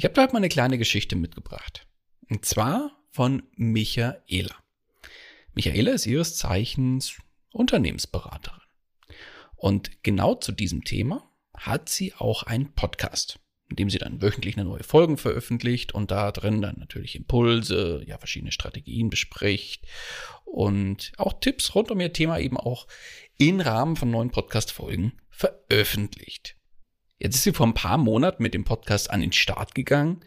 Ich habe da halt mal eine kleine Geschichte mitgebracht. Und zwar von Michaela. Michaela ist ihres Zeichens Unternehmensberaterin. Und genau zu diesem Thema hat sie auch einen Podcast, in dem sie dann wöchentlich eine neue Folge veröffentlicht und da drin dann natürlich Impulse, ja, verschiedene Strategien bespricht und auch Tipps rund um ihr Thema eben auch im Rahmen von neuen Podcast-Folgen veröffentlicht. Jetzt ist sie vor ein paar Monaten mit dem Podcast an den Start gegangen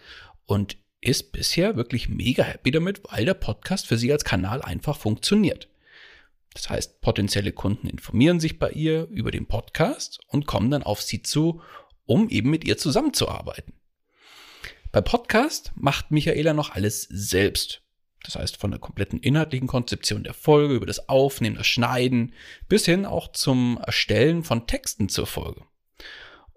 und ist bisher wirklich mega happy damit, weil der Podcast für sie als Kanal einfach funktioniert. Das heißt, potenzielle Kunden informieren sich bei ihr über den Podcast und kommen dann auf sie zu, um eben mit ihr zusammenzuarbeiten. Bei Podcast macht Michaela noch alles selbst. Das heißt, von der kompletten inhaltlichen Konzeption der Folge über das Aufnehmen, das Schneiden bis hin auch zum Erstellen von Texten zur Folge.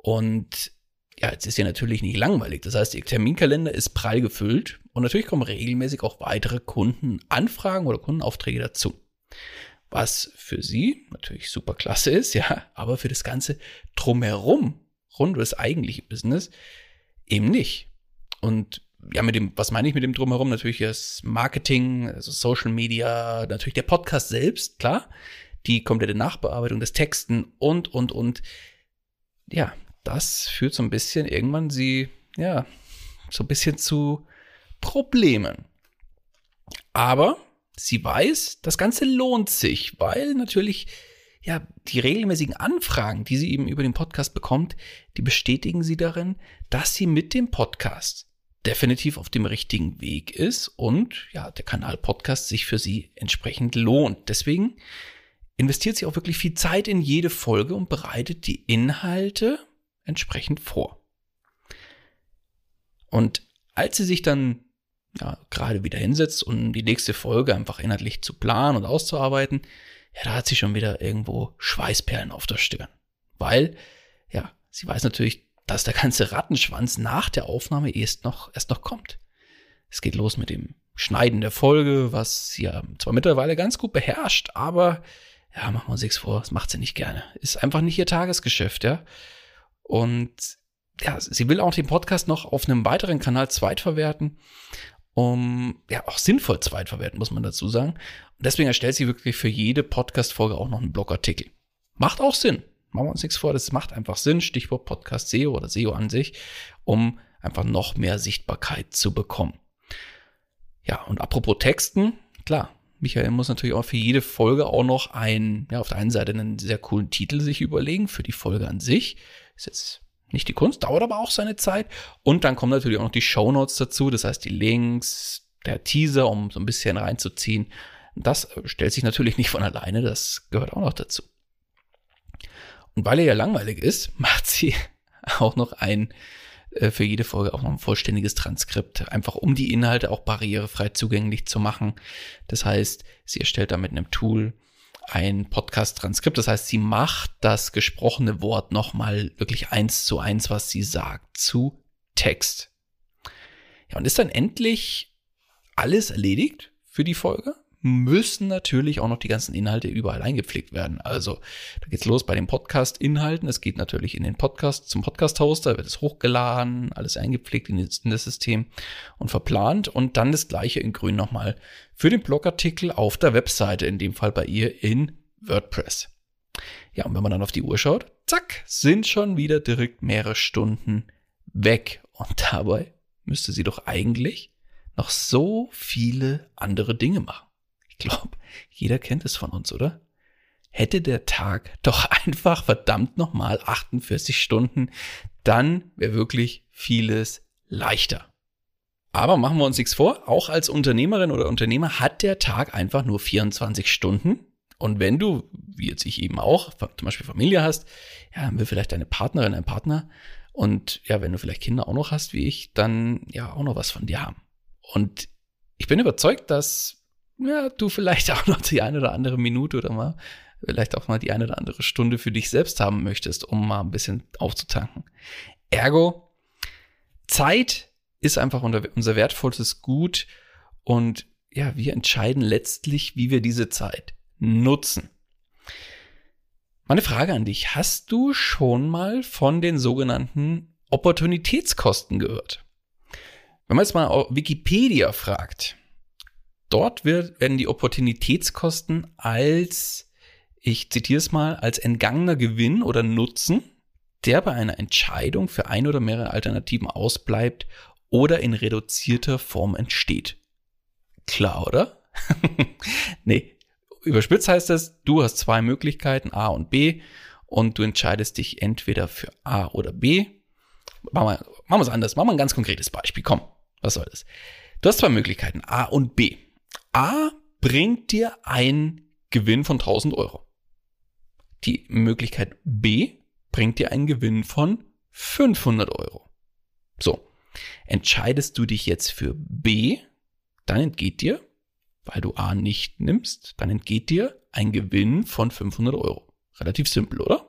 Und ja, jetzt ist ja natürlich nicht langweilig. Das heißt, ihr Terminkalender ist prall gefüllt und natürlich kommen regelmäßig auch weitere Kundenanfragen oder Kundenaufträge dazu. Was für sie natürlich super klasse ist, ja, aber für das Ganze drumherum, rund um das eigentliche Business, eben nicht. Und ja, mit dem, was meine ich mit dem drumherum? Natürlich das Marketing, also Social Media, natürlich der Podcast selbst, klar, die komplette Nachbearbeitung des Texten und, und, und. Ja, das führt so ein bisschen irgendwann sie, ja, so ein bisschen zu Problemen. Aber sie weiß, das Ganze lohnt sich, weil natürlich, ja, die regelmäßigen Anfragen, die sie eben über den Podcast bekommt, die bestätigen sie darin, dass sie mit dem Podcast definitiv auf dem richtigen Weg ist und ja, der Kanal Podcast sich für sie entsprechend lohnt. Deswegen investiert sie auch wirklich viel Zeit in jede Folge und bereitet die Inhalte entsprechend vor. Und als sie sich dann ja, gerade wieder hinsetzt, um die nächste Folge einfach inhaltlich zu planen und auszuarbeiten, ja, da hat sie schon wieder irgendwo Schweißperlen auf der Stirn. Weil, ja, sie weiß natürlich, dass der ganze Rattenschwanz nach der Aufnahme erst noch, erst noch kommt. Es geht los mit dem Schneiden der Folge, was sie ja zwar mittlerweile ganz gut beherrscht, aber ja, machen wir uns nichts vor, das macht sie nicht gerne. Ist einfach nicht ihr Tagesgeschäft, ja. Und ja, sie will auch den Podcast noch auf einem weiteren Kanal zweitverwerten, um ja auch sinnvoll zweitverwerten, muss man dazu sagen. Und deswegen erstellt sie wirklich für jede Podcast-Folge auch noch einen Blogartikel. Macht auch Sinn. Machen wir uns nichts vor, das macht einfach Sinn. Stichwort Podcast SEO oder SEO an sich, um einfach noch mehr Sichtbarkeit zu bekommen. Ja, und apropos Texten, klar, Michael muss natürlich auch für jede Folge auch noch ein, ja, auf der einen Seite einen sehr coolen Titel sich überlegen für die Folge an sich. Ist jetzt nicht die Kunst, dauert aber auch seine Zeit. Und dann kommen natürlich auch noch die Show Notes dazu, das heißt die Links, der Teaser, um so ein bisschen reinzuziehen. Das stellt sich natürlich nicht von alleine, das gehört auch noch dazu. Und weil er ja langweilig ist, macht sie auch noch ein äh, für jede Folge auch noch ein vollständiges Transkript, einfach um die Inhalte auch barrierefrei zugänglich zu machen. Das heißt, sie erstellt da mit einem Tool ein Podcast-Transkript. Das heißt, sie macht das gesprochene Wort nochmal wirklich eins zu eins, was sie sagt, zu Text. Ja, und ist dann endlich alles erledigt für die Folge? Müssen natürlich auch noch die ganzen Inhalte überall eingepflegt werden. Also da geht's los bei den Podcast-Inhalten. Es geht natürlich in den Podcast zum Podcast-Hoster, wird es hochgeladen, alles eingepflegt in das, in das System und verplant. Und dann das gleiche in grün nochmal für den Blogartikel auf der Webseite, in dem Fall bei ihr in WordPress. Ja, und wenn man dann auf die Uhr schaut, zack, sind schon wieder direkt mehrere Stunden weg. Und dabei müsste sie doch eigentlich noch so viele andere Dinge machen. Ich glaube, jeder kennt es von uns, oder? Hätte der Tag doch einfach verdammt nochmal 48 Stunden, dann wäre wirklich vieles leichter. Aber machen wir uns nichts vor, auch als Unternehmerin oder Unternehmer hat der Tag einfach nur 24 Stunden. Und wenn du, wie jetzt ich eben auch, zum Beispiel Familie hast, ja, dann will vielleicht deine Partnerin, ein Partner und ja, wenn du vielleicht Kinder auch noch hast wie ich, dann ja auch noch was von dir haben. Und ich bin überzeugt, dass ja, du vielleicht auch noch die eine oder andere Minute oder mal vielleicht auch mal die eine oder andere Stunde für dich selbst haben möchtest, um mal ein bisschen aufzutanken. Ergo, Zeit ist einfach unser wertvollstes Gut und ja, wir entscheiden letztlich, wie wir diese Zeit nutzen. Meine Frage an dich, hast du schon mal von den sogenannten Opportunitätskosten gehört? Wenn man jetzt mal Wikipedia fragt, Dort wird, werden die Opportunitätskosten als, ich zitiere es mal, als entgangener Gewinn oder Nutzen, der bei einer Entscheidung für ein oder mehrere Alternativen ausbleibt oder in reduzierter Form entsteht. Klar, oder? nee. Überspitzt heißt das, du hast zwei Möglichkeiten, A und B, und du entscheidest dich entweder für A oder B. Machen wir, machen wir es anders. Machen wir ein ganz konkretes Beispiel. Komm, was soll das? Du hast zwei Möglichkeiten, A und B. A bringt dir einen Gewinn von 1000 Euro. Die Möglichkeit B bringt dir einen Gewinn von 500 Euro. So, entscheidest du dich jetzt für B, dann entgeht dir, weil du A nicht nimmst, dann entgeht dir ein Gewinn von 500 Euro. Relativ simpel, oder?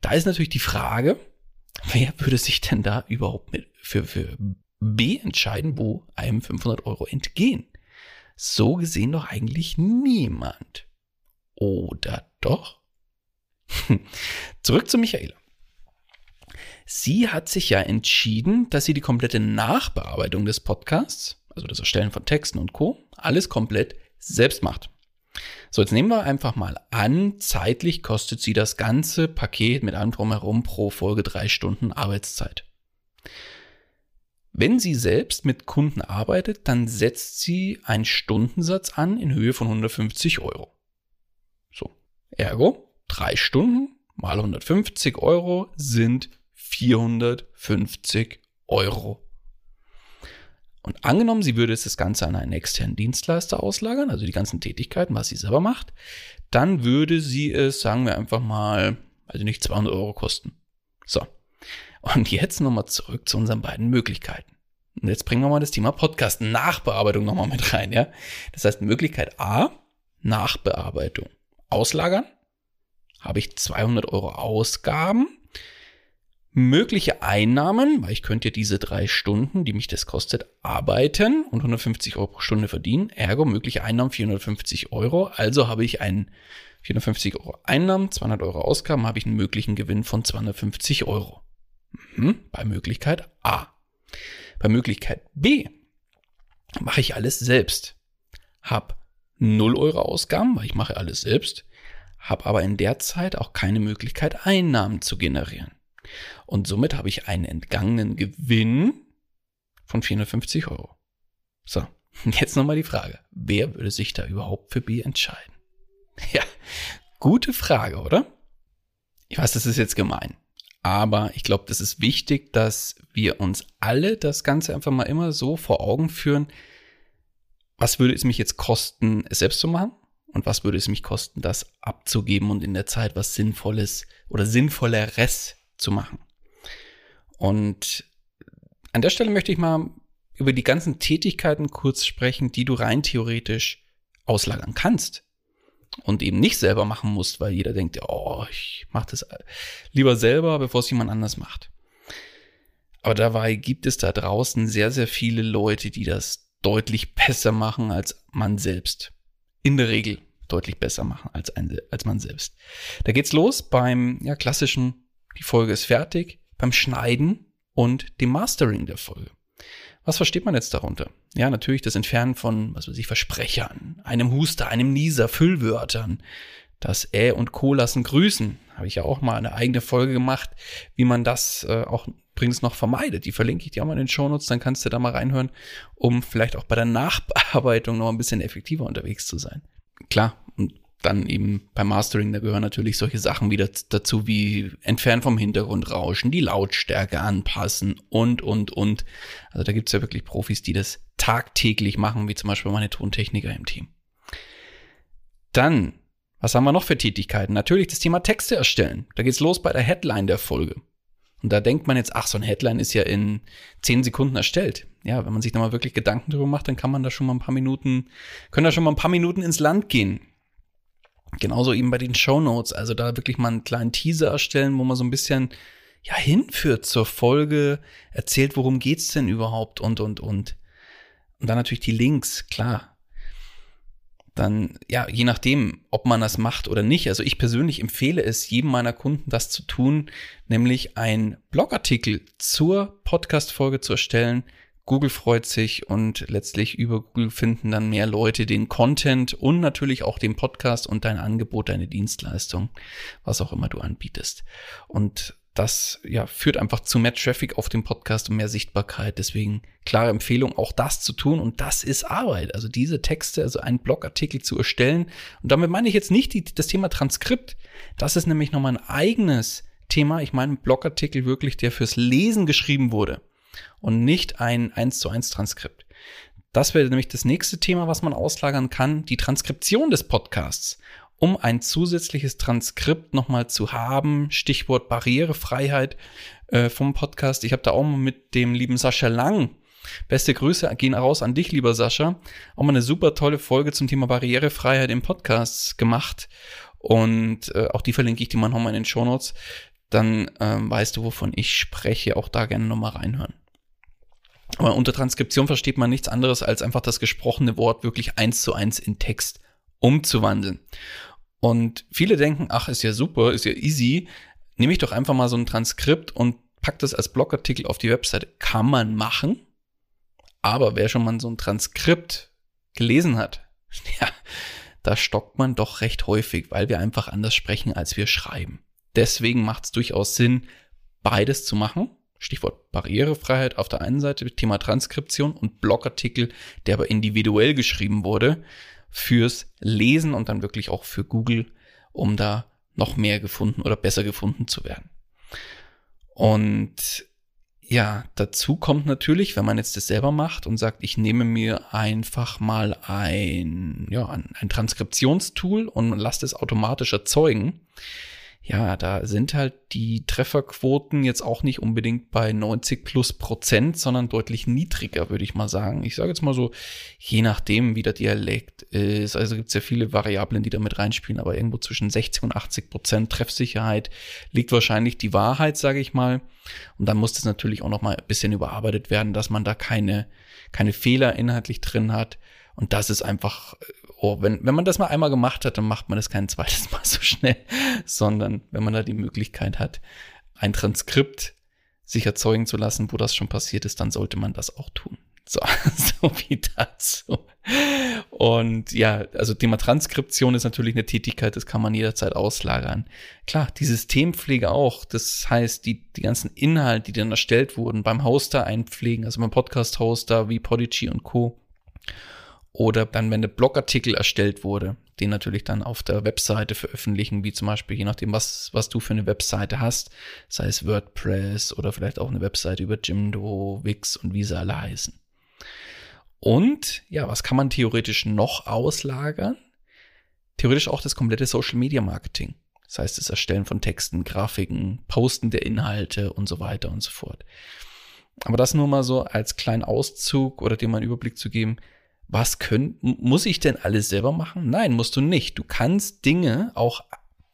Da ist natürlich die Frage, wer würde sich denn da überhaupt mit für, für B entscheiden, wo einem 500 Euro entgehen? So gesehen doch eigentlich niemand. Oder doch? Zurück zu Michaela. Sie hat sich ja entschieden, dass sie die komplette Nachbearbeitung des Podcasts, also das Erstellen von Texten und Co., alles komplett selbst macht. So, jetzt nehmen wir einfach mal an, zeitlich kostet sie das ganze Paket mit allem drumherum pro Folge drei Stunden Arbeitszeit. Wenn sie selbst mit Kunden arbeitet, dann setzt sie einen Stundensatz an in Höhe von 150 Euro. So, ergo, drei Stunden mal 150 Euro sind 450 Euro. Und angenommen, sie würde das Ganze an einen externen Dienstleister auslagern, also die ganzen Tätigkeiten, was sie selber macht, dann würde sie es, sagen wir einfach mal, also nicht 200 Euro kosten. So, und jetzt nochmal zurück zu unseren beiden Möglichkeiten. Und jetzt bringen wir mal das Thema Podcast Nachbearbeitung nochmal mit rein, ja. Das heißt, Möglichkeit A, Nachbearbeitung. Auslagern. Habe ich 200 Euro Ausgaben. Mögliche Einnahmen, weil ich könnte ja diese drei Stunden, die mich das kostet, arbeiten und 150 Euro pro Stunde verdienen. Ergo mögliche Einnahmen 450 Euro. Also habe ich einen 450 Euro Einnahmen, 200 Euro Ausgaben, habe ich einen möglichen Gewinn von 250 Euro. Mhm, bei Möglichkeit A. Bei Möglichkeit B mache ich alles selbst. Hab 0 Euro Ausgaben, weil ich mache alles selbst, habe aber in der Zeit auch keine Möglichkeit, Einnahmen zu generieren. Und somit habe ich einen entgangenen Gewinn von 450 Euro. So, jetzt nochmal die Frage, wer würde sich da überhaupt für B entscheiden? Ja, gute Frage, oder? Ich weiß, das ist jetzt gemein. Aber ich glaube, das ist wichtig, dass wir uns alle das Ganze einfach mal immer so vor Augen führen, was würde es mich jetzt kosten, es selbst zu machen? und was würde es mich kosten, das abzugeben und in der Zeit was Sinnvolles oder Sinnvolleres zu machen. Und an der Stelle möchte ich mal über die ganzen Tätigkeiten kurz sprechen, die du rein theoretisch auslagern kannst und eben nicht selber machen musst, weil jeder denkt, oh, ich mache das lieber selber, bevor es jemand anders macht. Aber dabei gibt es da draußen sehr, sehr viele Leute, die das deutlich besser machen als man selbst. In der Regel deutlich besser machen als, ein, als man selbst. Da geht's los beim ja, klassischen, die Folge ist fertig, beim Schneiden und dem Mastering der Folge. Was versteht man jetzt darunter? Ja, natürlich das Entfernen von, was weiß ich, Versprechern, einem Huster, einem Nieser, Füllwörtern, das Ä und Co. lassen grüßen. Habe ich ja auch mal eine eigene Folge gemacht, wie man das äh, auch übrigens noch vermeidet. Die verlinke ich dir auch mal in den Shownotes, dann kannst du da mal reinhören, um vielleicht auch bei der Nachbearbeitung noch ein bisschen effektiver unterwegs zu sein. Klar, und dann eben beim Mastering, da gehören natürlich solche Sachen wieder dazu wie entfernen vom Hintergrundrauschen, die Lautstärke anpassen und, und, und. Also da gibt's ja wirklich Profis, die das tagtäglich machen, wie zum Beispiel meine Tontechniker im Team. Dann, was haben wir noch für Tätigkeiten? Natürlich das Thema Texte erstellen. Da geht's los bei der Headline der Folge. Und da denkt man jetzt, ach, so ein Headline ist ja in zehn Sekunden erstellt. Ja, wenn man sich da mal wirklich Gedanken drüber macht, dann kann man da schon mal ein paar Minuten, können da schon mal ein paar Minuten ins Land gehen. Genauso eben bei den Show Notes, also da wirklich mal einen kleinen Teaser erstellen, wo man so ein bisschen ja hinführt zur Folge, erzählt, worum geht's denn überhaupt und und und. Und dann natürlich die Links, klar. Dann, ja, je nachdem, ob man das macht oder nicht. Also ich persönlich empfehle es jedem meiner Kunden, das zu tun, nämlich einen Blogartikel zur Podcast-Folge zu erstellen, Google freut sich und letztlich über Google finden dann mehr Leute den Content und natürlich auch den Podcast und dein Angebot, deine Dienstleistung, was auch immer du anbietest. Und das ja, führt einfach zu mehr Traffic auf dem Podcast und mehr Sichtbarkeit. Deswegen klare Empfehlung, auch das zu tun. Und das ist Arbeit. Also diese Texte, also einen Blogartikel zu erstellen. Und damit meine ich jetzt nicht die, das Thema Transkript. Das ist nämlich nochmal ein eigenes Thema. Ich meine Blogartikel wirklich, der fürs Lesen geschrieben wurde und nicht ein 1 zu 1 Transkript. Das wäre nämlich das nächste Thema, was man auslagern kann, die Transkription des Podcasts. Um ein zusätzliches Transkript nochmal zu haben, Stichwort Barrierefreiheit äh, vom Podcast. Ich habe da auch mal mit dem lieben Sascha Lang, beste Grüße gehen raus an dich, lieber Sascha, auch mal eine super tolle Folge zum Thema Barrierefreiheit im Podcast gemacht. Und äh, auch die verlinke ich dir mal nochmal in den Shownotes. Dann ähm, weißt du, wovon ich spreche. Auch da gerne nochmal reinhören. Aber unter Transkription versteht man nichts anderes, als einfach das gesprochene Wort wirklich eins zu eins in Text umzuwandeln. Und viele denken, ach, ist ja super, ist ja easy, nehme ich doch einfach mal so ein Transkript und pack das als Blogartikel auf die Webseite. Kann man machen, aber wer schon mal so ein Transkript gelesen hat, ja, da stockt man doch recht häufig, weil wir einfach anders sprechen, als wir schreiben. Deswegen macht es durchaus Sinn, beides zu machen Stichwort Barrierefreiheit auf der einen Seite, Thema Transkription und Blogartikel, der aber individuell geschrieben wurde fürs Lesen und dann wirklich auch für Google, um da noch mehr gefunden oder besser gefunden zu werden. Und ja, dazu kommt natürlich, wenn man jetzt das selber macht und sagt, ich nehme mir einfach mal ein, ja, ein Transkriptionstool und lasse es automatisch erzeugen, ja, da sind halt die Trefferquoten jetzt auch nicht unbedingt bei 90 plus Prozent, sondern deutlich niedriger, würde ich mal sagen. Ich sage jetzt mal so, je nachdem, wie der Dialekt ist. Also gibt es ja viele Variablen, die da mit reinspielen, aber irgendwo zwischen 60 und 80 Prozent Treffsicherheit liegt wahrscheinlich die Wahrheit, sage ich mal. Und dann muss das natürlich auch noch mal ein bisschen überarbeitet werden, dass man da keine, keine Fehler inhaltlich drin hat. Und das ist einfach oh, wenn, wenn man das mal einmal gemacht hat, dann macht man das kein zweites Mal so schnell, sondern wenn man da die Möglichkeit hat, ein Transkript sich erzeugen zu lassen, wo das schon passiert ist, dann sollte man das auch tun. So, so wie dazu. Und ja, also Thema Transkription ist natürlich eine Tätigkeit, das kann man jederzeit auslagern. Klar, die Systempflege auch. Das heißt, die, die ganzen Inhalte, die dann erstellt wurden, beim Hoster einpflegen, also beim Podcast-Hoster wie Podigy und Co. Oder dann, wenn der Blogartikel erstellt wurde, den natürlich dann auf der Webseite veröffentlichen, wie zum Beispiel, je nachdem, was, was du für eine Webseite hast, sei es WordPress oder vielleicht auch eine Webseite über Jimdo, Wix und wie sie alle heißen. Und ja, was kann man theoretisch noch auslagern? theoretisch auch das komplette Social Media Marketing. Das heißt, das Erstellen von Texten, Grafiken, Posten der Inhalte und so weiter und so fort. Aber das nur mal so als kleinen Auszug oder dir mal einen Überblick zu geben. Was können, muss ich denn alles selber machen? Nein, musst du nicht. Du kannst Dinge auch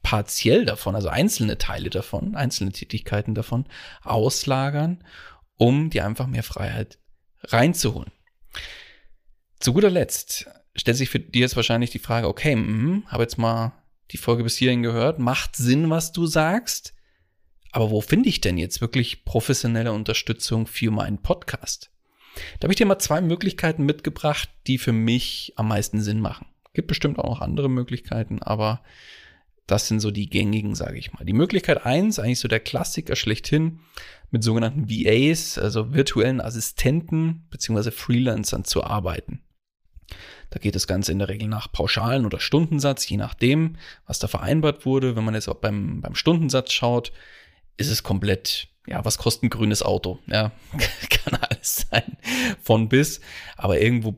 partiell davon, also einzelne Teile davon, einzelne Tätigkeiten davon auslagern, um dir einfach mehr Freiheit reinzuholen. Zu guter Letzt stellt sich für dir jetzt wahrscheinlich die Frage, okay, mh, habe jetzt mal die Folge bis hierhin gehört, macht Sinn, was du sagst, aber wo finde ich denn jetzt wirklich professionelle Unterstützung für meinen Podcast? Da habe ich dir mal zwei Möglichkeiten mitgebracht, die für mich am meisten Sinn machen. Gibt bestimmt auch noch andere Möglichkeiten, aber das sind so die gängigen, sage ich mal. Die Möglichkeit eins, eigentlich so der Klassiker schlechthin, mit sogenannten VAs, also virtuellen Assistenten beziehungsweise Freelancern zu arbeiten. Da geht das Ganze in der Regel nach Pauschalen oder Stundensatz, je nachdem, was da vereinbart wurde. Wenn man jetzt auch beim, beim Stundensatz schaut, ist es komplett, ja, was kostet ein grünes Auto? Ja, kann alles sein, von bis. Aber irgendwo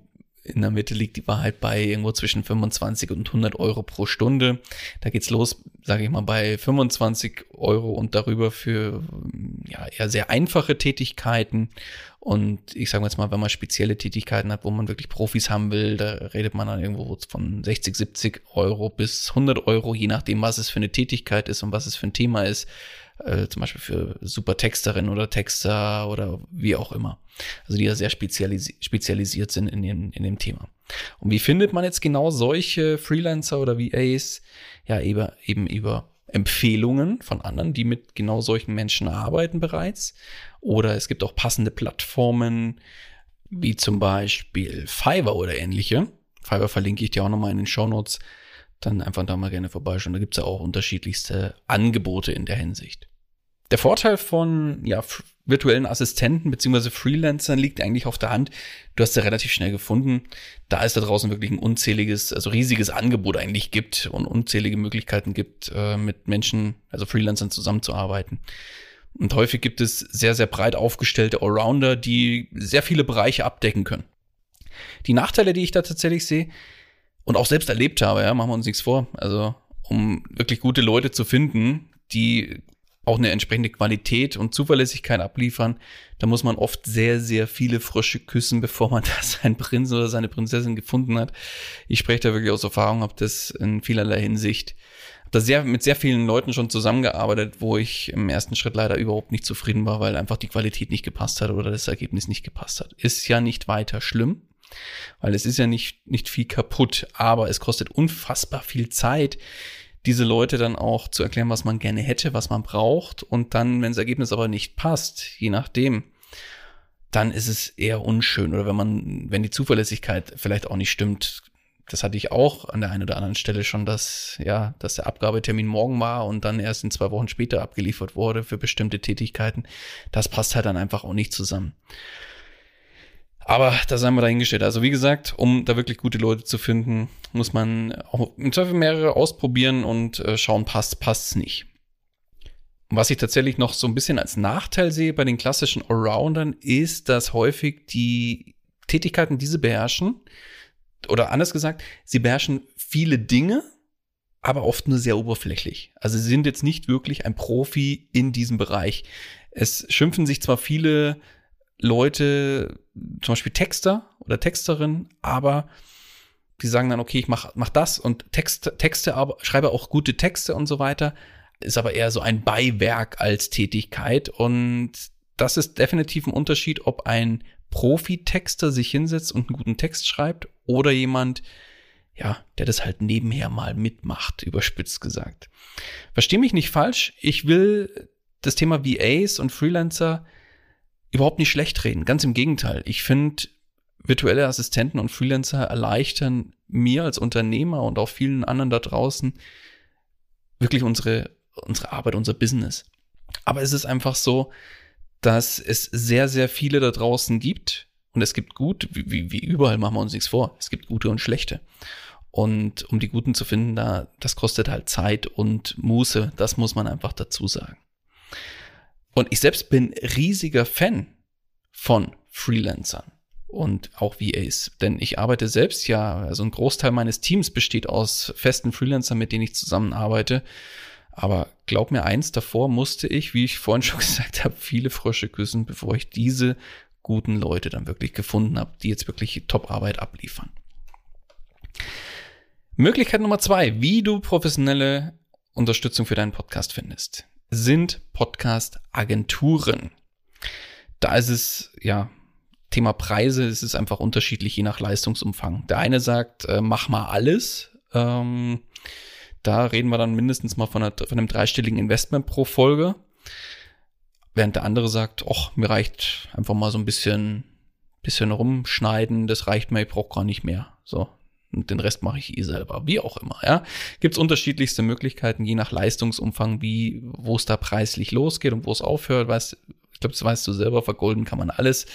in der Mitte liegt die Wahrheit bei irgendwo zwischen 25 und 100 Euro pro Stunde. Da geht's los, sage ich mal, bei 25 Euro und darüber für ja eher sehr einfache Tätigkeiten. Und ich sage jetzt mal, wenn man spezielle Tätigkeiten hat, wo man wirklich Profis haben will, da redet man dann irgendwo von 60, 70 Euro bis 100 Euro, je nachdem, was es für eine Tätigkeit ist und was es für ein Thema ist äh, zum Beispiel für super Texterinnen oder Texter oder wie auch immer. Also die ja sehr spezialis spezialisiert sind in dem, in dem Thema. Und wie findet man jetzt genau solche Freelancer oder VAs? Ja, eben, eben über Empfehlungen von anderen, die mit genau solchen Menschen arbeiten bereits. Oder es gibt auch passende Plattformen, wie zum Beispiel Fiverr oder ähnliche. Fiverr verlinke ich dir auch nochmal in den Show Notes dann einfach da mal gerne vorbeischauen. Da gibt's ja auch unterschiedlichste Angebote in der Hinsicht. Der Vorteil von ja, virtuellen Assistenten beziehungsweise Freelancern liegt eigentlich auf der Hand. Du hast ja relativ schnell gefunden, da es da draußen wirklich ein unzähliges, also riesiges Angebot eigentlich gibt und unzählige Möglichkeiten gibt, äh, mit Menschen, also Freelancern zusammenzuarbeiten. Und häufig gibt es sehr, sehr breit aufgestellte Allrounder, die sehr viele Bereiche abdecken können. Die Nachteile, die ich da tatsächlich sehe, und auch selbst erlebt habe, ja, machen wir uns nichts vor. Also, um wirklich gute Leute zu finden, die auch eine entsprechende Qualität und Zuverlässigkeit abliefern, da muss man oft sehr, sehr viele Frösche küssen, bevor man da seinen Prinz oder seine Prinzessin gefunden hat. Ich spreche da wirklich aus Erfahrung, habe das in vielerlei Hinsicht habe da sehr mit sehr vielen Leuten schon zusammengearbeitet, wo ich im ersten Schritt leider überhaupt nicht zufrieden war, weil einfach die Qualität nicht gepasst hat oder das Ergebnis nicht gepasst hat. Ist ja nicht weiter schlimm weil es ist ja nicht, nicht viel kaputt, aber es kostet unfassbar viel Zeit, diese Leute dann auch zu erklären, was man gerne hätte, was man braucht und dann, wenn das Ergebnis aber nicht passt, je nachdem, dann ist es eher unschön oder wenn man, wenn die Zuverlässigkeit vielleicht auch nicht stimmt, das hatte ich auch an der einen oder anderen Stelle schon, dass, ja, dass der Abgabetermin morgen war und dann erst in zwei Wochen später abgeliefert wurde für bestimmte Tätigkeiten. Das passt halt dann einfach auch nicht zusammen. Aber das haben wir dahingestellt. Also wie gesagt, um da wirklich gute Leute zu finden, muss man auch im Zweifel mehrere ausprobieren und äh, schauen, passt, passt's nicht. Was ich tatsächlich noch so ein bisschen als Nachteil sehe bei den klassischen Allroundern, ist, dass häufig die Tätigkeiten, die sie beherrschen, oder anders gesagt, sie beherrschen viele Dinge, aber oft nur sehr oberflächlich. Also sie sind jetzt nicht wirklich ein Profi in diesem Bereich. Es schimpfen sich zwar viele Leute, zum Beispiel Texter oder Texterin, aber die sagen dann, okay, ich mach, mach das und Text, Texte, aber schreibe auch gute Texte und so weiter, ist aber eher so ein Beiwerk als Tätigkeit und das ist definitiv ein Unterschied, ob ein Profi-Texter sich hinsetzt und einen guten Text schreibt oder jemand, ja, der das halt nebenher mal mitmacht, überspitzt gesagt. Versteh mich nicht falsch, ich will das Thema VAs und Freelancer überhaupt nicht schlecht reden. Ganz im Gegenteil. Ich finde, virtuelle Assistenten und Freelancer erleichtern mir als Unternehmer und auch vielen anderen da draußen wirklich unsere, unsere Arbeit, unser Business. Aber es ist einfach so, dass es sehr, sehr viele da draußen gibt. Und es gibt gut, wie, wie überall machen wir uns nichts vor. Es gibt gute und schlechte. Und um die Guten zu finden, da, das kostet halt Zeit und Muße. Das muss man einfach dazu sagen. Und ich selbst bin riesiger Fan von Freelancern. und auch VAs. Denn ich arbeite selbst ja, also ein Großteil meines Teams besteht aus festen Freelancern, mit denen ich zusammenarbeite. Aber glaub mir eins, davor musste ich, wie ich vorhin schon gesagt habe, viele Frösche küssen, bevor ich diese guten Leute dann wirklich gefunden habe, die jetzt wirklich Top-Arbeit abliefern. Möglichkeit Nummer zwei, wie du professionelle Unterstützung für deinen Podcast findest, sind Podcast-Agenturen. Da ist es, ja, Thema Preise, es ist einfach unterschiedlich je nach Leistungsumfang. Der eine sagt, äh, mach mal alles. Ähm, da reden wir dann mindestens mal von, einer, von einem dreistelligen Investment pro Folge. Während der andere sagt, ach, mir reicht einfach mal so ein bisschen, bisschen rumschneiden, das reicht mir, ich brauche gar nicht mehr. So, und den Rest mache ich eh selber, wie auch immer. Ja, gibt es unterschiedlichste Möglichkeiten, je nach Leistungsumfang, wie wo es da preislich losgeht und wo es aufhört. Weißt, ich glaube, das weißt du selber. Vergolden kann man alles.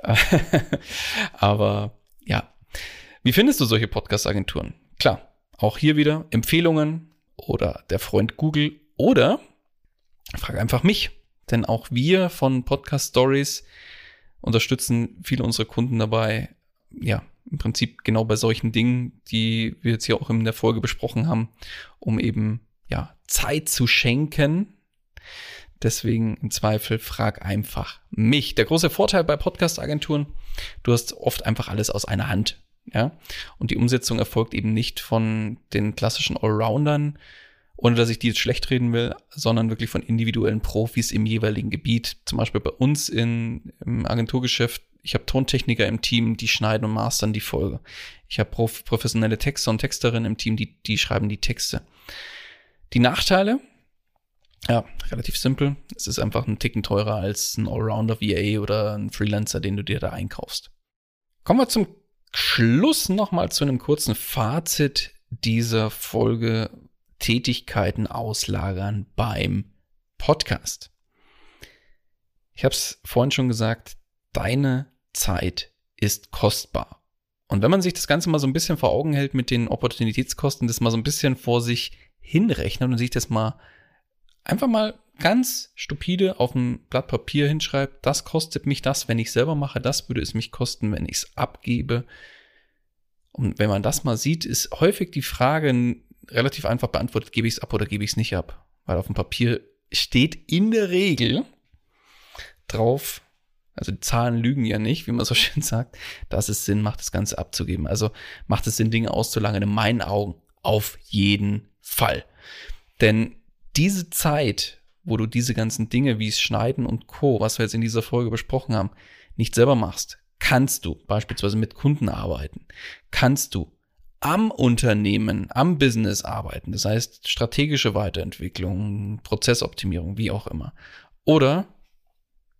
Aber ja, wie findest du solche Podcast-Agenturen? Klar, auch hier wieder Empfehlungen oder der Freund Google oder frage einfach mich, denn auch wir von Podcast Stories unterstützen viele unserer Kunden dabei, ja, im Prinzip genau bei solchen Dingen, die wir jetzt hier auch in der Folge besprochen haben, um eben ja Zeit zu schenken. Deswegen im Zweifel frag einfach mich. Der große Vorteil bei Podcast-Agenturen, du hast oft einfach alles aus einer Hand. Ja, und die Umsetzung erfolgt eben nicht von den klassischen Allroundern, ohne dass ich die jetzt schlecht reden will, sondern wirklich von individuellen Profis im jeweiligen Gebiet. Zum Beispiel bei uns in, im Agenturgeschäft ich habe Tontechniker im Team, die schneiden und mastern die Folge. Ich habe prof professionelle Texter und Texterinnen im Team, die, die schreiben die Texte. Die Nachteile, ja, relativ simpel. Es ist einfach ein Ticken teurer als ein Allrounder VA oder ein Freelancer, den du dir da einkaufst. Kommen wir zum Schluss nochmal zu einem kurzen Fazit dieser Folge Tätigkeiten auslagern beim Podcast. Ich habe es vorhin schon gesagt, deine Zeit ist kostbar. Und wenn man sich das Ganze mal so ein bisschen vor Augen hält mit den Opportunitätskosten, das mal so ein bisschen vor sich hinrechnet und sich das mal einfach mal ganz stupide auf ein Blatt Papier hinschreibt, das kostet mich das, wenn ich selber mache, das würde es mich kosten, wenn ich es abgebe. Und wenn man das mal sieht, ist häufig die Frage relativ einfach beantwortet, gebe ich es ab oder gebe ich es nicht ab? Weil auf dem Papier steht in der Regel drauf, also die Zahlen lügen ja nicht, wie man so schön sagt, dass es Sinn macht, das Ganze abzugeben. Also macht es Sinn, Dinge auszulagern, in meinen Augen auf jeden Fall. Denn diese Zeit, wo du diese ganzen Dinge wie es Schneiden und Co., was wir jetzt in dieser Folge besprochen haben, nicht selber machst, kannst du beispielsweise mit Kunden arbeiten, kannst du am Unternehmen, am Business arbeiten, das heißt strategische Weiterentwicklung, Prozessoptimierung, wie auch immer. Oder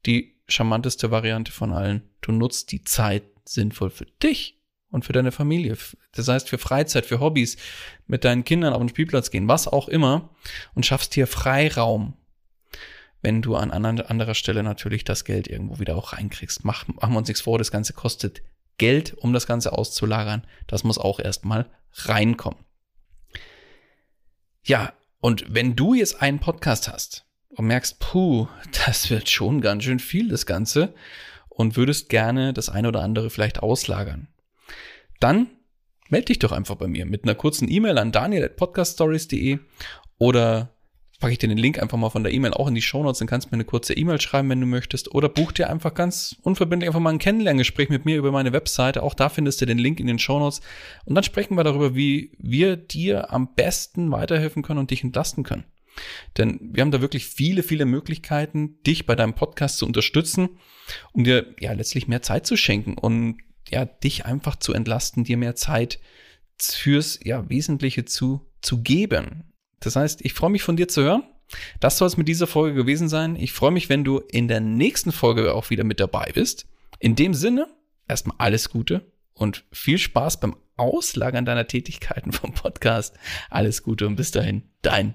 die charmanteste Variante von allen. Du nutzt die Zeit sinnvoll für dich und für deine Familie. Das heißt, für Freizeit, für Hobbys, mit deinen Kindern auf den Spielplatz gehen, was auch immer und schaffst hier Freiraum, wenn du an anderer Stelle natürlich das Geld irgendwo wieder auch reinkriegst. Mach, machen wir uns nichts vor, das Ganze kostet Geld, um das Ganze auszulagern. Das muss auch erstmal reinkommen. Ja, und wenn du jetzt einen Podcast hast, und merkst, puh, das wird schon ganz schön viel, das Ganze, und würdest gerne das eine oder andere vielleicht auslagern, dann melde dich doch einfach bei mir mit einer kurzen E-Mail an daniel.podcaststories.de oder packe ich dir den Link einfach mal von der E-Mail auch in die Shownotes, dann kannst du mir eine kurze E-Mail schreiben, wenn du möchtest. Oder buch dir einfach ganz unverbindlich einfach mal ein Kennenlerngespräch mit mir über meine Webseite. Auch da findest du den Link in den Shownotes. Und dann sprechen wir darüber, wie wir dir am besten weiterhelfen können und dich entlasten können. Denn wir haben da wirklich viele, viele Möglichkeiten, dich bei deinem Podcast zu unterstützen, um dir ja letztlich mehr Zeit zu schenken und ja, dich einfach zu entlasten, dir mehr Zeit fürs ja Wesentliche zu, zu geben. Das heißt, ich freue mich von dir zu hören. Das soll es mit dieser Folge gewesen sein. Ich freue mich, wenn du in der nächsten Folge auch wieder mit dabei bist. In dem Sinne, erstmal alles Gute und viel Spaß beim Auslagern deiner Tätigkeiten vom Podcast. Alles Gute und bis dahin, dein